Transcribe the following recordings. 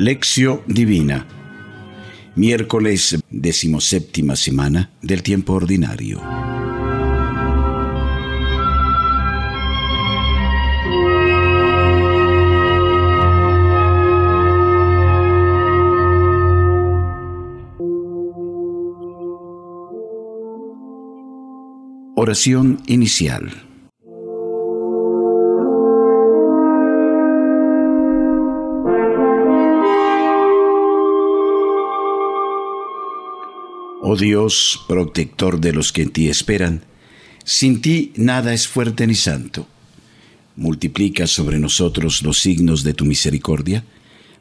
Lección Divina. Miércoles decimoséptima semana del tiempo ordinario. Oración inicial. Oh Dios, protector de los que en ti esperan, sin ti nada es fuerte ni santo. Multiplica sobre nosotros los signos de tu misericordia,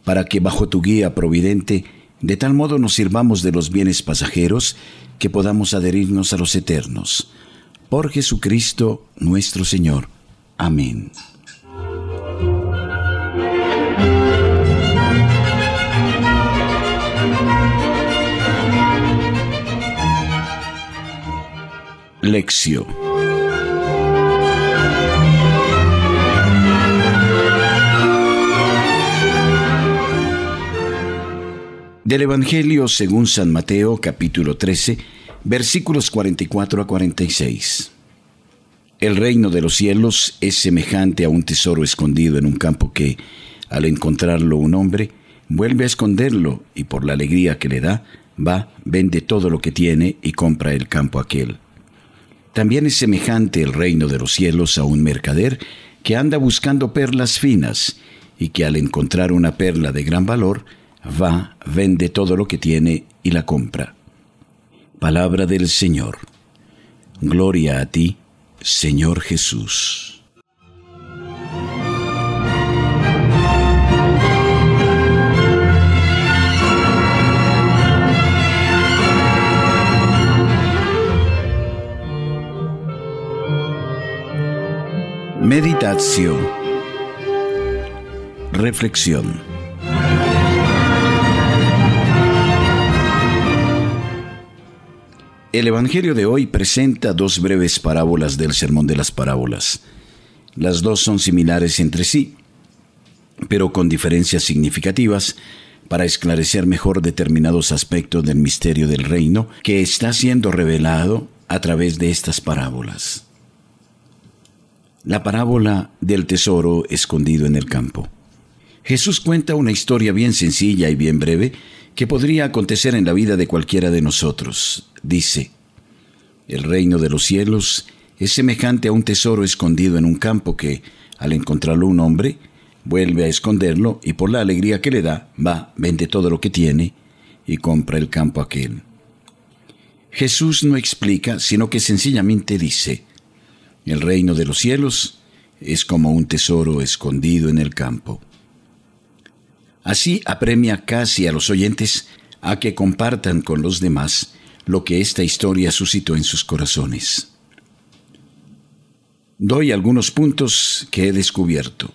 para que bajo tu guía providente, de tal modo nos sirvamos de los bienes pasajeros, que podamos adherirnos a los eternos. Por Jesucristo nuestro Señor. Amén. Lección Del Evangelio según San Mateo capítulo 13 versículos 44 a 46. El reino de los cielos es semejante a un tesoro escondido en un campo que, al encontrarlo un hombre, vuelve a esconderlo y por la alegría que le da, va, vende todo lo que tiene y compra el campo aquel. También es semejante el reino de los cielos a un mercader que anda buscando perlas finas y que al encontrar una perla de gran valor, va, vende todo lo que tiene y la compra. Palabra del Señor. Gloria a ti, Señor Jesús. Meditación. Reflexión. El Evangelio de hoy presenta dos breves parábolas del Sermón de las Parábolas. Las dos son similares entre sí, pero con diferencias significativas para esclarecer mejor determinados aspectos del misterio del reino que está siendo revelado a través de estas parábolas. La parábola del tesoro escondido en el campo. Jesús cuenta una historia bien sencilla y bien breve que podría acontecer en la vida de cualquiera de nosotros. Dice, el reino de los cielos es semejante a un tesoro escondido en un campo que, al encontrarlo un hombre, vuelve a esconderlo y por la alegría que le da, va, vende todo lo que tiene y compra el campo aquel. Jesús no explica, sino que sencillamente dice, el reino de los cielos es como un tesoro escondido en el campo. Así apremia casi a los oyentes a que compartan con los demás lo que esta historia suscitó en sus corazones. Doy algunos puntos que he descubierto.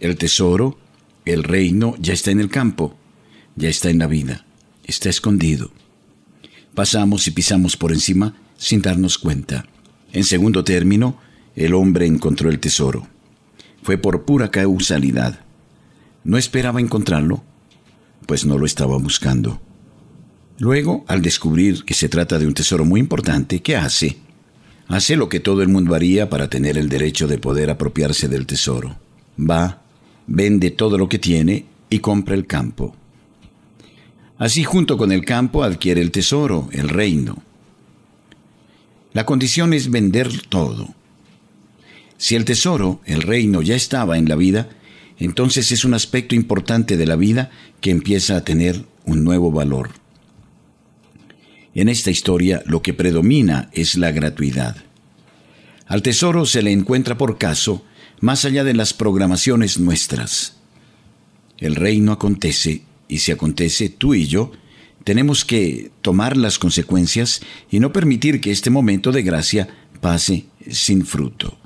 El tesoro, el reino, ya está en el campo, ya está en la vida, está escondido. Pasamos y pisamos por encima sin darnos cuenta. En segundo término, el hombre encontró el tesoro. Fue por pura causalidad. No esperaba encontrarlo, pues no lo estaba buscando. Luego, al descubrir que se trata de un tesoro muy importante, ¿qué hace? Hace lo que todo el mundo haría para tener el derecho de poder apropiarse del tesoro. Va, vende todo lo que tiene y compra el campo. Así junto con el campo adquiere el tesoro, el reino. La condición es vender todo. Si el tesoro, el reino, ya estaba en la vida, entonces es un aspecto importante de la vida que empieza a tener un nuevo valor. En esta historia lo que predomina es la gratuidad. Al tesoro se le encuentra por caso más allá de las programaciones nuestras. El reino acontece y si acontece tú y yo, tenemos que tomar las consecuencias y no permitir que este momento de gracia pase sin fruto.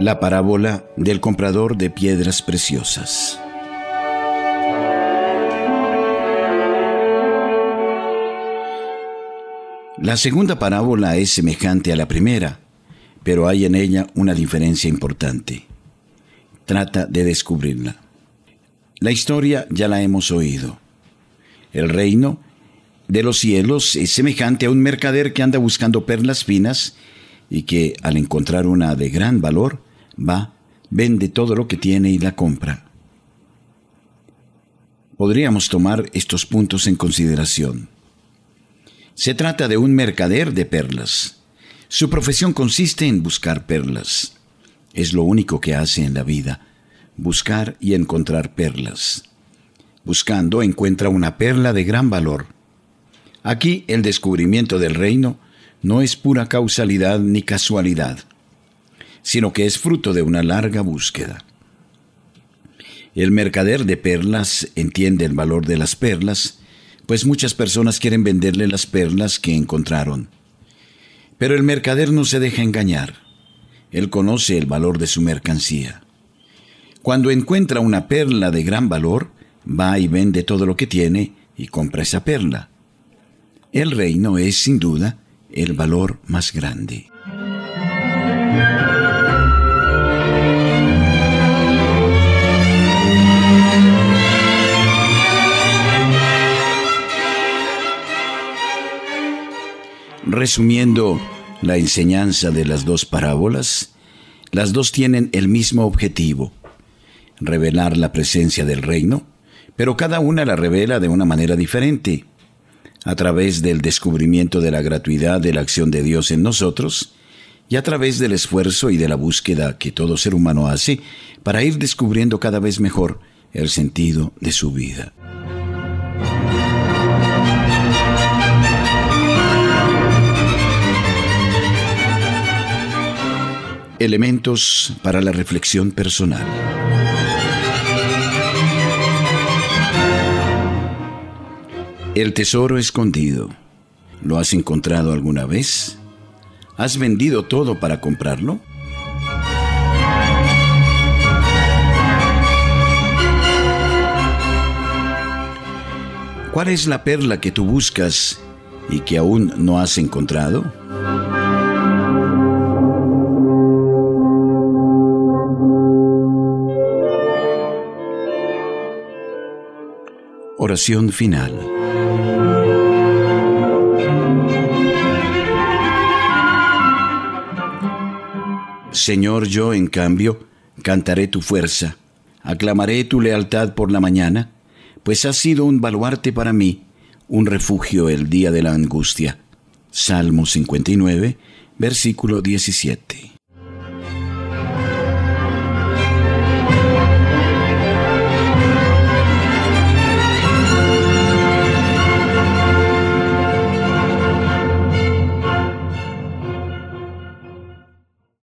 La parábola del comprador de piedras preciosas. La segunda parábola es semejante a la primera, pero hay en ella una diferencia importante. Trata de descubrirla. La historia ya la hemos oído. El reino de los cielos es semejante a un mercader que anda buscando perlas finas y que al encontrar una de gran valor, va, vende todo lo que tiene y la compra. Podríamos tomar estos puntos en consideración. Se trata de un mercader de perlas. Su profesión consiste en buscar perlas. Es lo único que hace en la vida, buscar y encontrar perlas. Buscando encuentra una perla de gran valor. Aquí el descubrimiento del reino no es pura causalidad ni casualidad, sino que es fruto de una larga búsqueda. El mercader de perlas entiende el valor de las perlas pues muchas personas quieren venderle las perlas que encontraron. Pero el mercader no se deja engañar. Él conoce el valor de su mercancía. Cuando encuentra una perla de gran valor, va y vende todo lo que tiene y compra esa perla. El reino es, sin duda, el valor más grande. Resumiendo la enseñanza de las dos parábolas, las dos tienen el mismo objetivo, revelar la presencia del reino, pero cada una la revela de una manera diferente, a través del descubrimiento de la gratuidad de la acción de Dios en nosotros, y a través del esfuerzo y de la búsqueda que todo ser humano hace para ir descubriendo cada vez mejor el sentido de su vida. Elementos para la reflexión personal. El tesoro escondido. ¿Lo has encontrado alguna vez? ¿Has vendido todo para comprarlo? ¿Cuál es la perla que tú buscas y que aún no has encontrado? Oración final. Señor, yo en cambio cantaré tu fuerza, aclamaré tu lealtad por la mañana, pues has sido un baluarte para mí, un refugio el día de la angustia. Salmo 59, versículo 17.